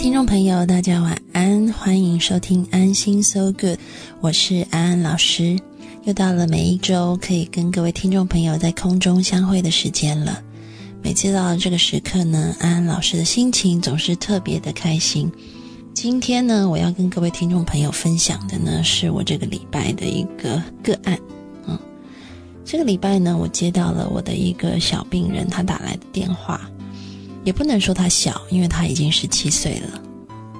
听众朋友，大家晚安，欢迎收听安心 So Good，我是安安老师。又到了每一周可以跟各位听众朋友在空中相会的时间了。每次到了这个时刻呢，安安老师的心情总是特别的开心。今天呢，我要跟各位听众朋友分享的呢，是我这个礼拜的一个个案。嗯，这个礼拜呢，我接到了我的一个小病人他打来的电话。也不能说他小，因为他已经十七岁了。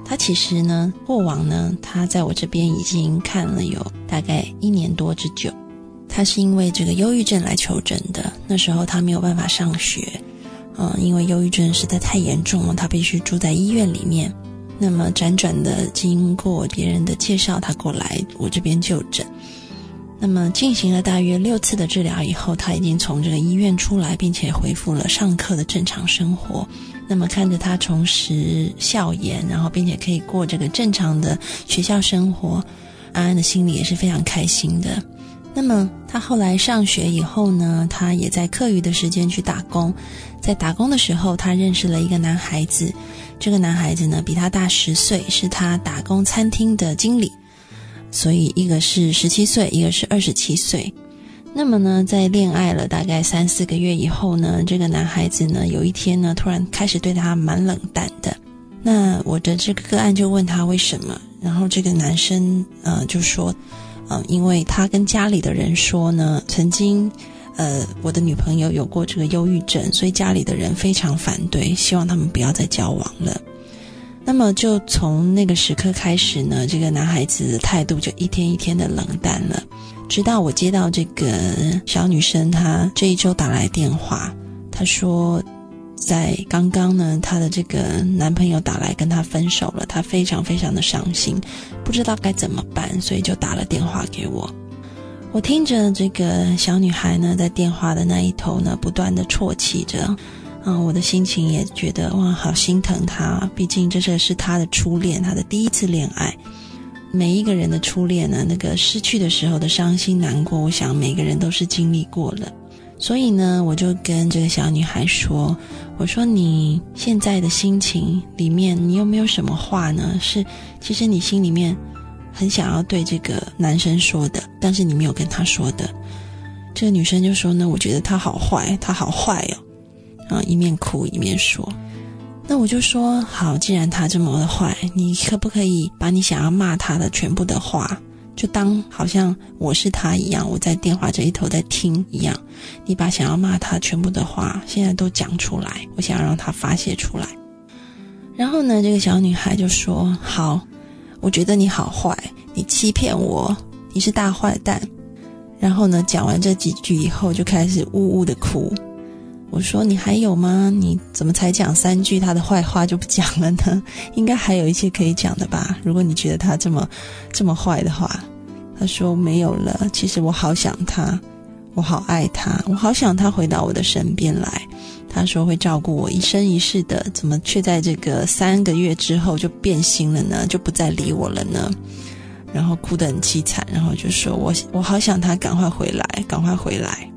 他其实呢，过往呢，他在我这边已经看了有大概一年多之久。他是因为这个忧郁症来求诊的。那时候他没有办法上学，嗯，因为忧郁症实在太严重了，他必须住在医院里面。那么辗转的经过别人的介绍，他过来我这边就诊。那么进行了大约六次的治疗以后，他已经从这个医院出来，并且恢复了上课的正常生活。那么看着他重拾笑颜，然后并且可以过这个正常的学校生活，安安的心里也是非常开心的。那么他后来上学以后呢，他也在课余的时间去打工。在打工的时候，他认识了一个男孩子。这个男孩子呢，比他大十岁，是他打工餐厅的经理。所以，一个是十七岁，一个是二十七岁。那么呢，在恋爱了大概三四个月以后呢，这个男孩子呢，有一天呢，突然开始对他蛮冷淡的。那我的这个个案就问他为什么，然后这个男生呃就说，呃，因为他跟家里的人说呢，曾经呃我的女朋友有过这个忧郁症，所以家里的人非常反对，希望他们不要再交往了。那么，就从那个时刻开始呢，这个男孩子的态度就一天一天的冷淡了。直到我接到这个小女生，她这一周打来电话，她说，在刚刚呢，她的这个男朋友打来跟她分手了，她非常非常的伤心，不知道该怎么办，所以就打了电话给我。我听着这个小女孩呢，在电话的那一头呢，不断的啜泣着。嗯，我的心情也觉得哇，好心疼他。毕竟这是是他的初恋，他的第一次恋爱。每一个人的初恋呢，那个失去的时候的伤心难过，我想每个人都是经历过了。所以呢，我就跟这个小女孩说：“我说你现在的心情里面，你有没有什么话呢？是其实你心里面很想要对这个男生说的，但是你没有跟他说的。”这个女生就说呢：“我觉得他好坏，他好坏哦。”啊，一面哭一面说，那我就说好，既然他这么的坏，你可不可以把你想要骂他的全部的话，就当好像我是他一样，我在电话这一头在听一样，你把想要骂他全部的话，现在都讲出来，我想要让他发泄出来。然后呢，这个小女孩就说好，我觉得你好坏，你欺骗我，你是大坏蛋。然后呢，讲完这几句以后，就开始呜呜的哭。我说你还有吗？你怎么才讲三句他的坏话就不讲了呢？应该还有一些可以讲的吧？如果你觉得他这么这么坏的话，他说没有了。其实我好想他，我好爱他，我好想他回到我的身边来。他说会照顾我一生一世的，怎么却在这个三个月之后就变心了呢？就不再理我了呢？然后哭得很凄惨，然后就说我我好想他赶快回来，赶快回来。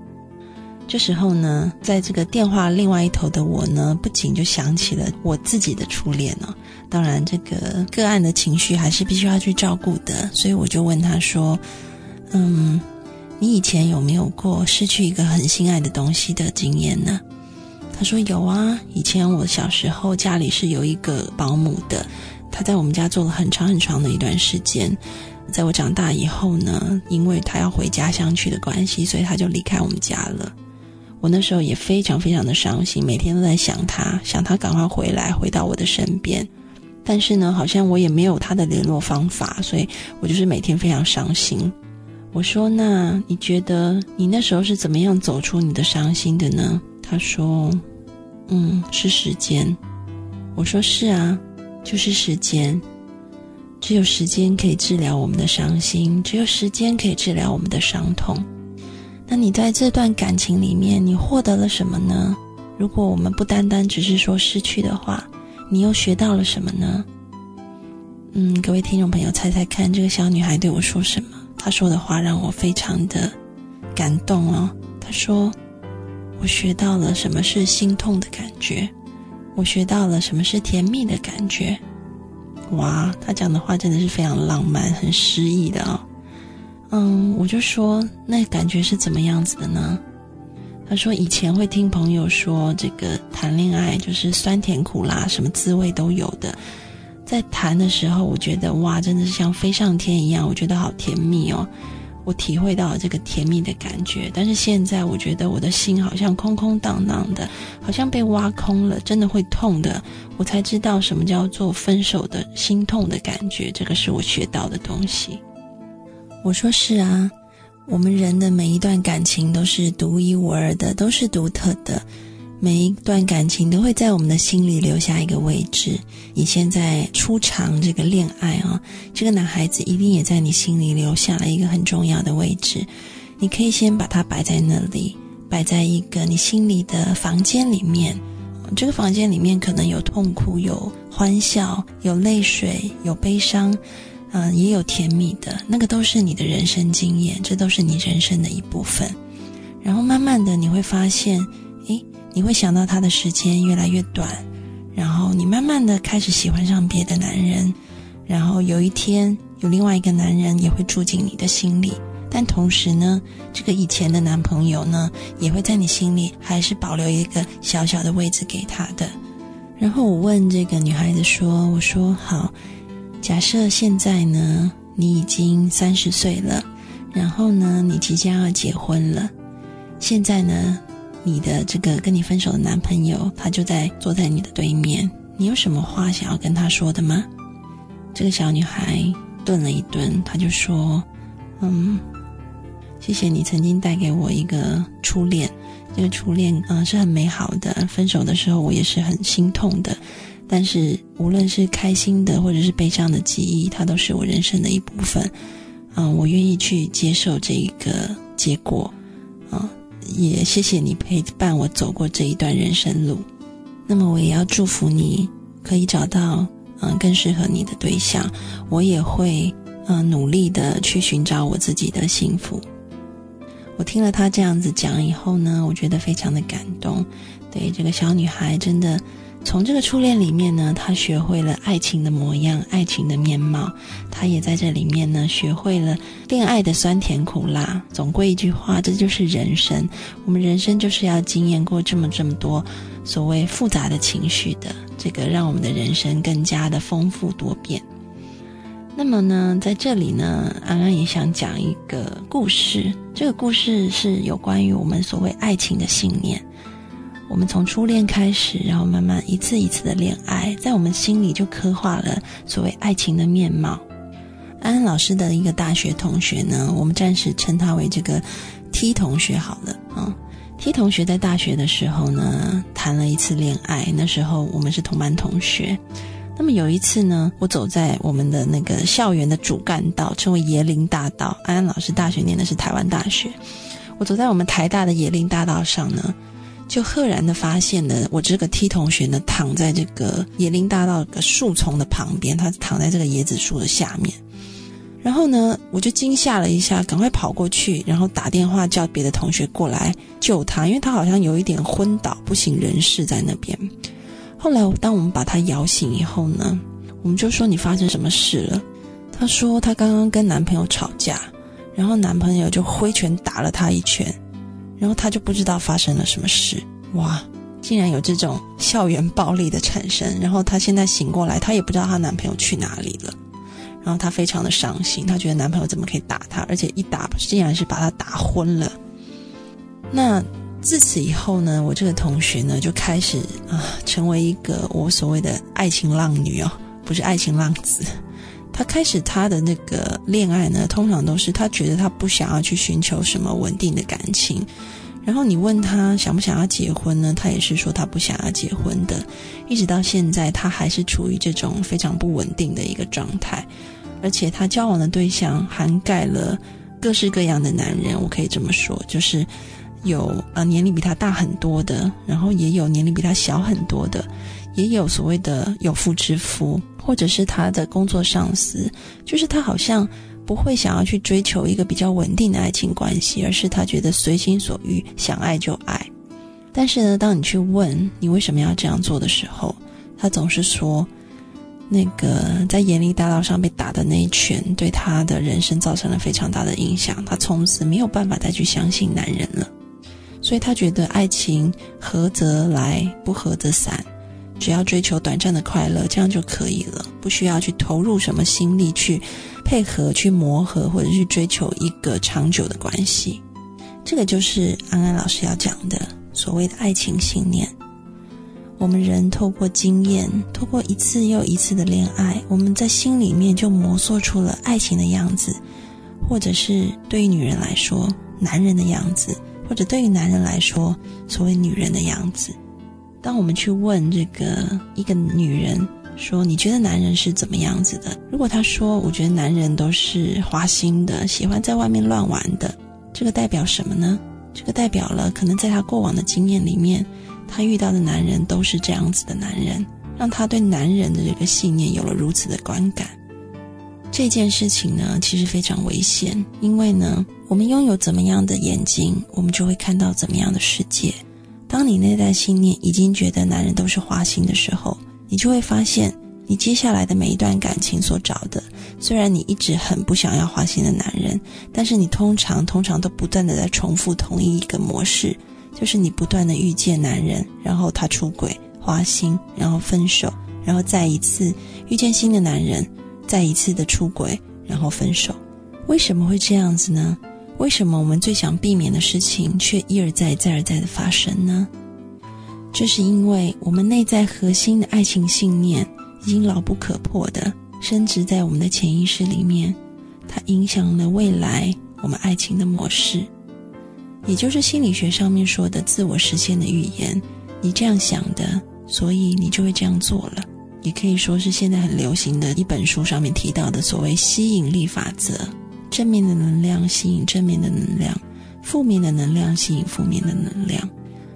这时候呢，在这个电话另外一头的我呢，不仅就想起了我自己的初恋呢。当然，这个个案的情绪还是必须要去照顾的，所以我就问他说：“嗯，你以前有没有过失去一个很心爱的东西的经验呢？”他说：“有啊，以前我小时候家里是有一个保姆的，他在我们家做了很长很长的一段时间。在我长大以后呢，因为他要回家乡去的关系，所以他就离开我们家了。”我那时候也非常非常的伤心，每天都在想他，想他赶快回来，回到我的身边。但是呢，好像我也没有他的联络方法，所以我就是每天非常伤心。我说：“那你觉得你那时候是怎么样走出你的伤心的呢？”他说：“嗯，是时间。”我说：“是啊，就是时间。只有时间可以治疗我们的伤心，只有时间可以治疗我们的伤痛。”那你在这段感情里面，你获得了什么呢？如果我们不单单只是说失去的话，你又学到了什么呢？嗯，各位听众朋友，猜猜看，这个小女孩对我说什么？她说的话让我非常的感动哦。她说：“我学到了什么是心痛的感觉，我学到了什么是甜蜜的感觉，哇，她讲的话真的是非常浪漫，很诗意的啊。嗯，我就说那感觉是怎么样子的呢？他说以前会听朋友说，这个谈恋爱就是酸甜苦辣，什么滋味都有的。在谈的时候，我觉得哇，真的是像飞上天一样，我觉得好甜蜜哦。我体会到了这个甜蜜的感觉，但是现在我觉得我的心好像空空荡荡的，好像被挖空了，真的会痛的。我才知道什么叫做分手的心痛的感觉，这个是我学到的东西。我说是啊，我们人的每一段感情都是独一无二的，都是独特的。每一段感情都会在我们的心里留下一个位置。你现在初尝这个恋爱啊，这个男孩子一定也在你心里留下了一个很重要的位置。你可以先把它摆在那里，摆在一个你心里的房间里面。这个房间里面可能有痛苦，有欢笑，有泪水，有悲伤，嗯，也有甜蜜的。那个都是你的人生经验，这都是你人生的一部分。然后慢慢的你会发现，诶。你会想到他的时间越来越短，然后你慢慢的开始喜欢上别的男人，然后有一天有另外一个男人也会住进你的心里，但同时呢，这个以前的男朋友呢，也会在你心里还是保留一个小小的位置给他的。然后我问这个女孩子说：“我说好，假设现在呢，你已经三十岁了，然后呢，你即将要结婚了，现在呢？”你的这个跟你分手的男朋友，他就在坐在你的对面。你有什么话想要跟他说的吗？这个小女孩顿了一顿，她就说：“嗯，谢谢你曾经带给我一个初恋。这个初恋嗯是很美好的。分手的时候我也是很心痛的，但是无论是开心的或者是悲伤的记忆，它都是我人生的一部分。嗯，我愿意去接受这一个结果。啊。”也谢谢你陪伴我走过这一段人生路，那么我也要祝福你可以找到嗯更适合你的对象，我也会嗯努力的去寻找我自己的幸福。我听了他这样子讲以后呢，我觉得非常的感动。对这个小女孩，真的。从这个初恋里面呢，他学会了爱情的模样、爱情的面貌。他也在这里面呢，学会了恋爱的酸甜苦辣。总归一句话，这就是人生。我们人生就是要经验过这么这么多所谓复杂的情绪的，这个让我们的人生更加的丰富多变。那么呢，在这里呢，安安也想讲一个故事。这个故事是有关于我们所谓爱情的信念。我们从初恋开始，然后慢慢一次一次的恋爱，在我们心里就刻画了所谓爱情的面貌。安安老师的一个大学同学呢，我们暂时称他为这个 T 同学好了啊。T 同学在大学的时候呢，谈了一次恋爱，那时候我们是同班同学。那么有一次呢，我走在我们的那个校园的主干道，称为椰林大道。安安老师大学念的是台湾大学，我走在我们台大的椰林大道上呢。就赫然的发现了，我这个 T 同学呢，躺在这个椰林大道的树丛的旁边，他躺在这个椰子树的下面。然后呢，我就惊吓了一下，赶快跑过去，然后打电话叫别的同学过来救他，因为他好像有一点昏倒，不省人事在那边。后来，当我们把他摇醒以后呢，我们就说你发生什么事了？他说他刚刚跟男朋友吵架，然后男朋友就挥拳打了他一拳。然后他就不知道发生了什么事，哇！竟然有这种校园暴力的产生。然后她现在醒过来，她也不知道她男朋友去哪里了。然后她非常的伤心，她觉得男朋友怎么可以打她，而且一打竟然是把她打昏了。那自此以后呢，我这个同学呢就开始啊，成为一个我所谓的爱情浪女哦，不是爱情浪子。他开始他的那个恋爱呢，通常都是他觉得他不想要去寻求什么稳定的感情，然后你问他想不想要结婚呢，他也是说他不想要结婚的，一直到现在他还是处于这种非常不稳定的一个状态，而且他交往的对象涵盖了各式各样的男人，我可以这么说，就是有呃年龄比他大很多的，然后也有年龄比他小很多的。也有所谓的有妇之夫，或者是他的工作上司，就是他好像不会想要去追求一个比较稳定的爱情关系，而是他觉得随心所欲，想爱就爱。但是呢，当你去问你为什么要这样做的时候，他总是说：“那个在严厉大道上被打的那一拳，对他的人生造成了非常大的影响。他从此没有办法再去相信男人了，所以他觉得爱情合则来，不合则散，只要追求短暂的快乐，这样就可以了，不需要去投入什么心力去配合、去磨合，或者去追求一个长久的关系。这个就是安安老师要讲的所谓的爱情信念。我们人透过经验，透过一次又一次的恋爱，我们在心里面就磨塑出了爱情的样子，或者是对于女人来说，男人的样子，或者对于男人来说，所谓女人的样子。当我们去问这个一个女人说：“你觉得男人是怎么样子的？”如果她说：“我觉得男人都是花心的，喜欢在外面乱玩的。”这个代表什么呢？这个代表了可能在她过往的经验里面。她遇到的男人都是这样子的男人，让她对男人的这个信念有了如此的观感。这件事情呢，其实非常危险，因为呢，我们拥有怎么样的眼睛，我们就会看到怎么样的世界。当你内在信念已经觉得男人都是花心的时候，你就会发现，你接下来的每一段感情所找的，虽然你一直很不想要花心的男人，但是你通常通常都不断的在重复同一个模式。就是你不断的遇见男人，然后他出轨、花心，然后分手，然后再一次遇见新的男人，再一次的出轨，然后分手。为什么会这样子呢？为什么我们最想避免的事情却一而再、再而再的发生呢？这是因为我们内在核心的爱情信念已经牢不可破的深植在我们的潜意识里面，它影响了未来我们爱情的模式。也就是心理学上面说的自我实现的预言，你这样想的，所以你就会这样做了。也可以说是现在很流行的一本书上面提到的所谓吸引力法则：正面的能量吸引正面的能量，负面的能量吸引负面的能量。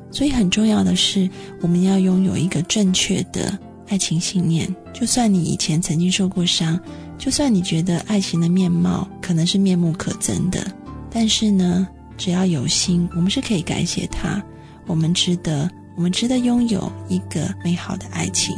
所以很重要的是，我们要拥有一个正确的爱情信念。就算你以前曾经受过伤，就算你觉得爱情的面貌可能是面目可憎的，但是呢？只要有心，我们是可以改写它。我们值得，我们值得拥有一个美好的爱情。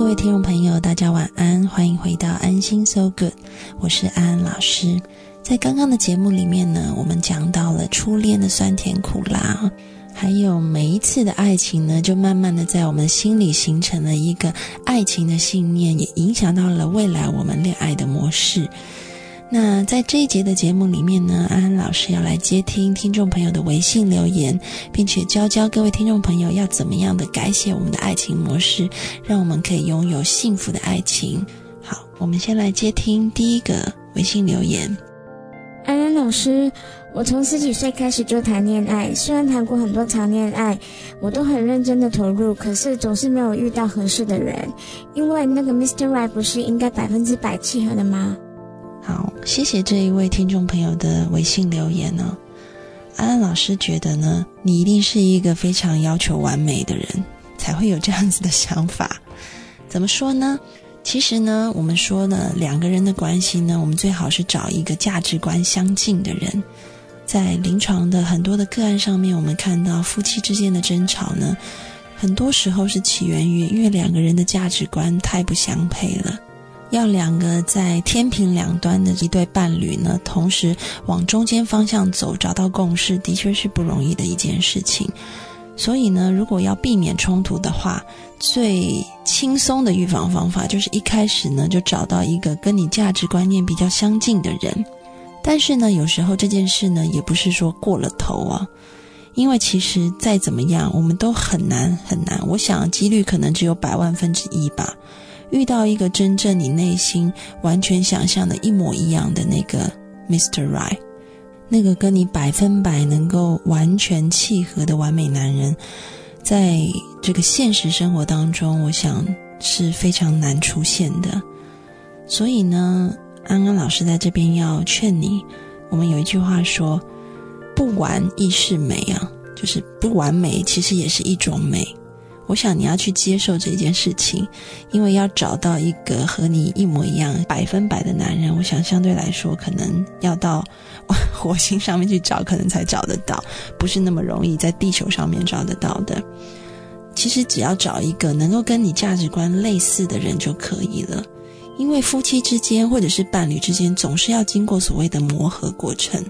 各位听众朋友，大家晚安，欢迎回到安心 So Good，我是安安老师。在刚刚的节目里面呢，我们讲到了初恋的酸甜苦辣，还有每一次的爱情呢，就慢慢的在我们心里形成了一个爱情的信念，也影响到了未来我们恋爱的模式。那在这一节的节目里面呢，安安老师要来接听听众朋友的微信留言，并且教教各位听众朋友要怎么样的改写我们的爱情模式，让我们可以拥有幸福的爱情。好，我们先来接听第一个微信留言。安安老师，我从十几岁开始就谈恋爱，虽然谈过很多场恋爱，我都很认真的投入，可是总是没有遇到合适的人。因为那个 Mr. Right 不是应该百分之百契合的吗？好，谢谢这一位听众朋友的微信留言呢。安安老师觉得呢，你一定是一个非常要求完美的人，才会有这样子的想法。怎么说呢？其实呢，我们说呢，两个人的关系呢，我们最好是找一个价值观相近的人。在临床的很多的个案上面，我们看到夫妻之间的争吵呢，很多时候是起源于因为两个人的价值观太不相配了。要两个在天平两端的一对伴侣呢，同时往中间方向走，找到共识，的确是不容易的一件事情。所以呢，如果要避免冲突的话，最轻松的预防方法就是一开始呢，就找到一个跟你价值观念比较相近的人。但是呢，有时候这件事呢，也不是说过了头啊，因为其实再怎么样，我们都很难很难。我想几率可能只有百万分之一吧。遇到一个真正你内心完全想象的一模一样的那个 Mr. Right，那个跟你百分百能够完全契合的完美男人，在这个现实生活当中，我想是非常难出现的。所以呢，安安老师在这边要劝你，我们有一句话说：“不完亦是美啊，就是不完美其实也是一种美。”我想你要去接受这件事情，因为要找到一个和你一模一样、百分百的男人，我想相对来说可能要到 火星上面去找，可能才找得到，不是那么容易在地球上面找得到的。其实只要找一个能够跟你价值观类似的人就可以了，因为夫妻之间或者是伴侣之间总是要经过所谓的磨合过程。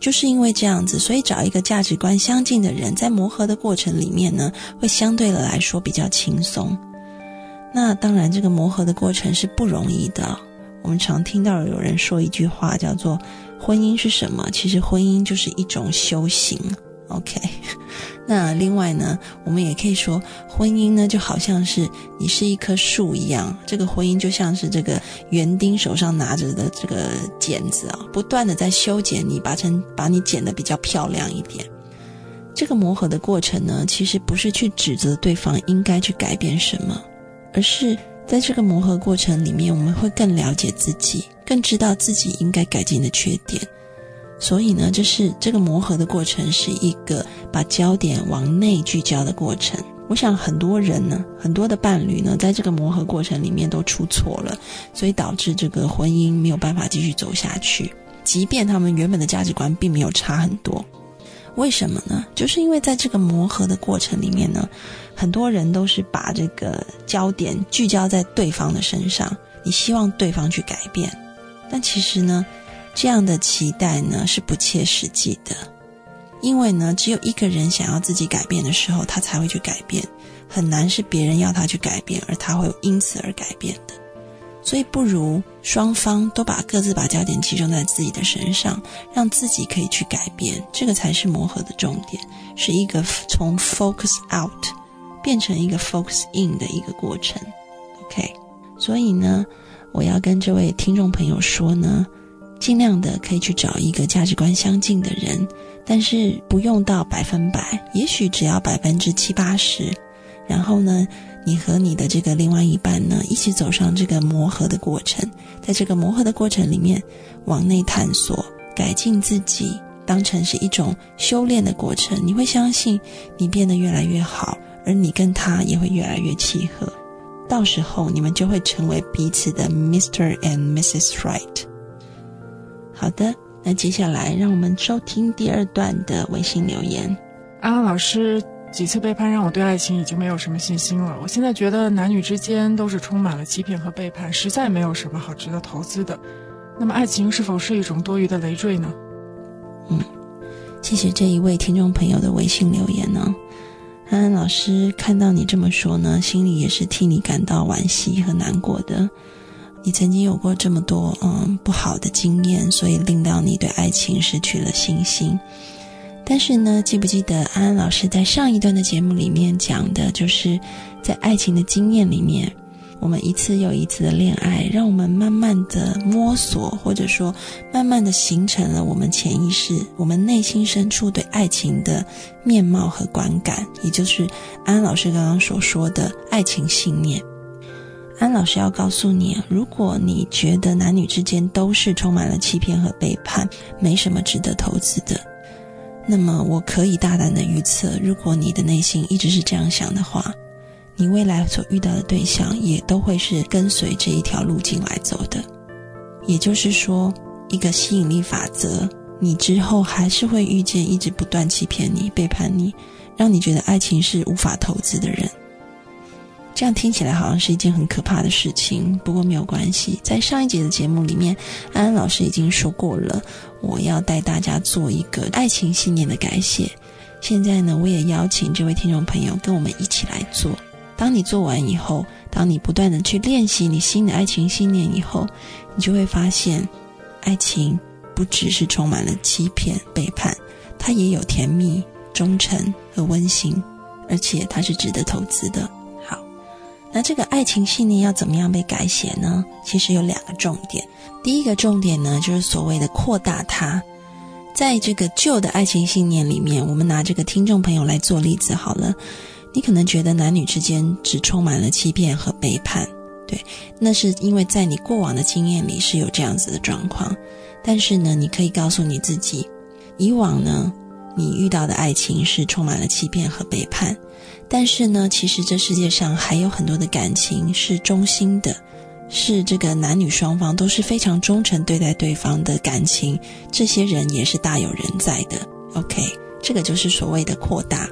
就是因为这样子，所以找一个价值观相近的人，在磨合的过程里面呢，会相对的来说比较轻松。那当然，这个磨合的过程是不容易的。我们常听到有人说一句话，叫做“婚姻是什么？”其实婚姻就是一种修行。OK。那另外呢，我们也可以说，婚姻呢就好像是你是一棵树一样，这个婚姻就像是这个园丁手上拿着的这个剪子啊，不断的在修剪你，把成把你剪得比较漂亮一点。这个磨合的过程呢，其实不是去指责对方应该去改变什么，而是在这个磨合过程里面，我们会更了解自己，更知道自己应该改进的缺点。所以呢，这是这个磨合的过程，是一个把焦点往内聚焦的过程。我想很多人呢，很多的伴侣呢，在这个磨合过程里面都出错了，所以导致这个婚姻没有办法继续走下去。即便他们原本的价值观并没有差很多，为什么呢？就是因为在这个磨合的过程里面呢，很多人都是把这个焦点聚焦在对方的身上，你希望对方去改变，但其实呢？这样的期待呢是不切实际的，因为呢，只有一个人想要自己改变的时候，他才会去改变，很难是别人要他去改变，而他会因此而改变的。所以，不如双方都把各自把焦点集中在自己的身上，让自己可以去改变，这个才是磨合的重点，是一个从 focus out 变成一个 focus in 的一个过程。OK，所以呢，我要跟这位听众朋友说呢。尽量的可以去找一个价值观相近的人，但是不用到百分百，也许只要百分之七八十。然后呢，你和你的这个另外一半呢，一起走上这个磨合的过程，在这个磨合的过程里面，往内探索、改进自己，当成是一种修炼的过程。你会相信你变得越来越好，而你跟他也会越来越契合。到时候你们就会成为彼此的 Mr. and Mrs. Right。好的，那接下来让我们收听第二段的微信留言。安安老师几次背叛让我对爱情已经没有什么信心了。我现在觉得男女之间都是充满了欺骗和背叛，实在没有什么好值得投资的。那么爱情是否是一种多余的累赘呢？嗯，谢谢这一位听众朋友的微信留言呢。安安老师看到你这么说呢，心里也是替你感到惋惜和难过的。你曾经有过这么多嗯不好的经验，所以令到你对爱情失去了信心。但是呢，记不记得安安老师在上一段的节目里面讲的，就是在爱情的经验里面，我们一次又一次的恋爱，让我们慢慢的摸索，或者说慢慢的形成了我们潜意识、我们内心深处对爱情的面貌和观感，也就是安安老师刚刚所说的爱情信念。安老师要告诉你，如果你觉得男女之间都是充满了欺骗和背叛，没什么值得投资的，那么我可以大胆的预测，如果你的内心一直是这样想的话，你未来所遇到的对象也都会是跟随这一条路径来走的。也就是说，一个吸引力法则，你之后还是会遇见一直不断欺骗你、背叛你，让你觉得爱情是无法投资的人。这样听起来好像是一件很可怕的事情，不过没有关系。在上一节的节目里面，安安老师已经说过了，我要带大家做一个爱情信念的改写。现在呢，我也邀请这位听众朋友跟我们一起来做。当你做完以后，当你不断的去练习你新的爱情信念以后，你就会发现，爱情不只是充满了欺骗、背叛，它也有甜蜜、忠诚和温馨，而且它是值得投资的。那这个爱情信念要怎么样被改写呢？其实有两个重点。第一个重点呢，就是所谓的扩大它。在这个旧的爱情信念里面，我们拿这个听众朋友来做例子好了。你可能觉得男女之间只充满了欺骗和背叛，对，那是因为在你过往的经验里是有这样子的状况。但是呢，你可以告诉你自己，以往呢，你遇到的爱情是充满了欺骗和背叛。但是呢，其实这世界上还有很多的感情是忠心的，是这个男女双方都是非常忠诚对待对方的感情。这些人也是大有人在的。OK，这个就是所谓的扩大。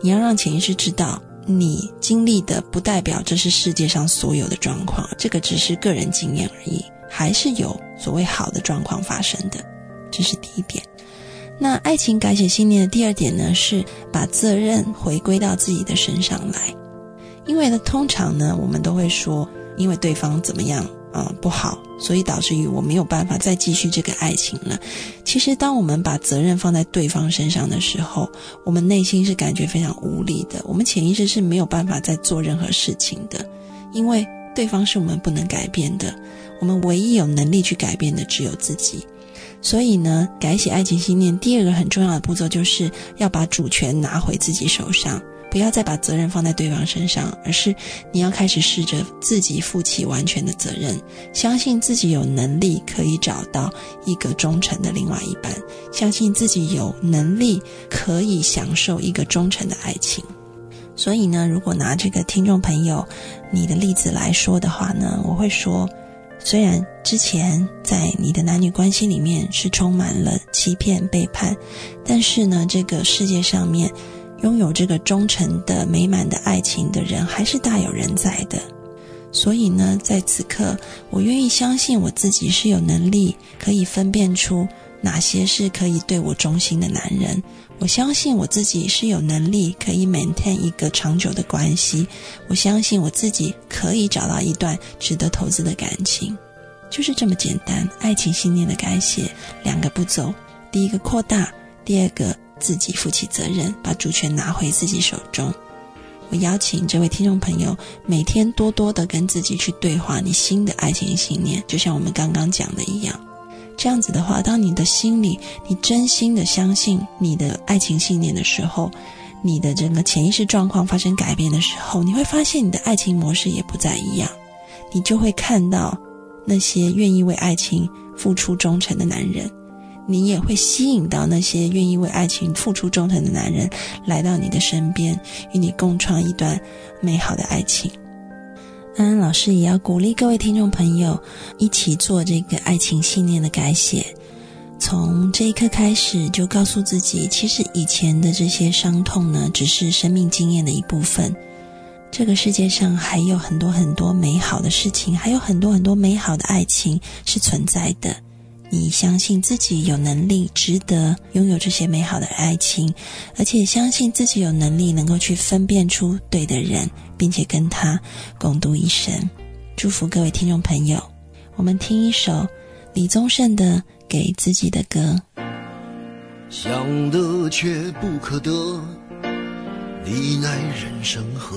你要让潜意识知道，你经历的不代表这是世界上所有的状况，这个只是个人经验而已，还是有所谓好的状况发生的，这是第一点。那爱情改写信念的第二点呢，是把责任回归到自己的身上来，因为呢，通常呢，我们都会说，因为对方怎么样。啊，不好，所以导致于我没有办法再继续这个爱情了。其实，当我们把责任放在对方身上的时候，我们内心是感觉非常无力的。我们潜意识是没有办法再做任何事情的，因为对方是我们不能改变的。我们唯一有能力去改变的只有自己。所以呢，改写爱情信念第二个很重要的步骤，就是要把主权拿回自己手上。不要再把责任放在对方身上，而是你要开始试着自己负起完全的责任，相信自己有能力可以找到一个忠诚的另外一半，相信自己有能力可以享受一个忠诚的爱情。所以呢，如果拿这个听众朋友你的例子来说的话呢，我会说，虽然之前在你的男女关系里面是充满了欺骗背叛，但是呢，这个世界上面。拥有这个忠诚的、美满的爱情的人，还是大有人在的。所以呢，在此刻，我愿意相信我自己是有能力可以分辨出哪些是可以对我忠心的男人。我相信我自己是有能力可以 maintain 一个长久的关系。我相信我自己可以找到一段值得投资的感情，就是这么简单。爱情信念的改写，两个步骤：第一个扩大，第二个。自己负起责任，把主权拿回自己手中。我邀请这位听众朋友每天多多的跟自己去对话你新的爱情信念，就像我们刚刚讲的一样。这样子的话，当你的心里你真心的相信你的爱情信念的时候，你的整个潜意识状况发生改变的时候，你会发现你的爱情模式也不再一样。你就会看到那些愿意为爱情付出忠诚的男人。你也会吸引到那些愿意为爱情付出忠诚的男人来到你的身边，与你共创一段美好的爱情。安安老师也要鼓励各位听众朋友一起做这个爱情信念的改写，从这一刻开始就告诉自己，其实以前的这些伤痛呢，只是生命经验的一部分。这个世界上还有很多很多美好的事情，还有很多很多美好的爱情是存在的。你相信自己有能力，值得拥有这些美好的爱情，而且相信自己有能力能够去分辨出对的人，并且跟他共度一生。祝福各位听众朋友，我们听一首李宗盛的《给自己的歌》。想得却不可得，你奈人生何？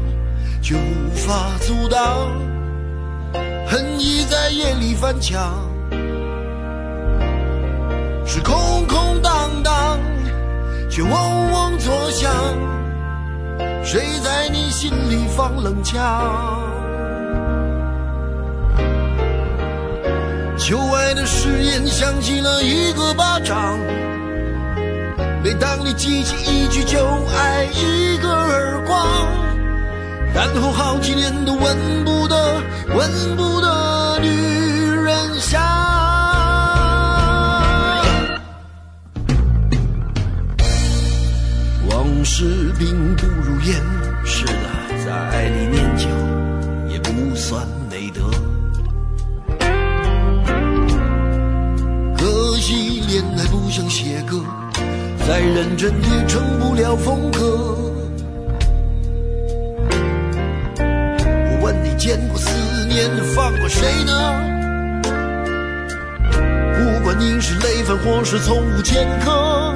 就无法阻挡，恨意在夜里翻墙。是空空荡荡，却嗡嗡作响。谁在你心里放冷枪？旧爱的誓言响起了一个巴掌。每当你记起一句就挨一个耳光，然后好几年都闻不得闻不得女人香。往事并不如烟是的在爱里念旧也不算美德。可惜恋爱不像写歌再认真也成不了风格。见过思念放过谁呢？不管你是累犯或是从无前科，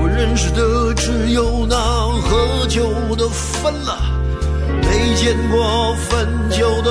我认识的只有那喝酒的分了，没见过分酒的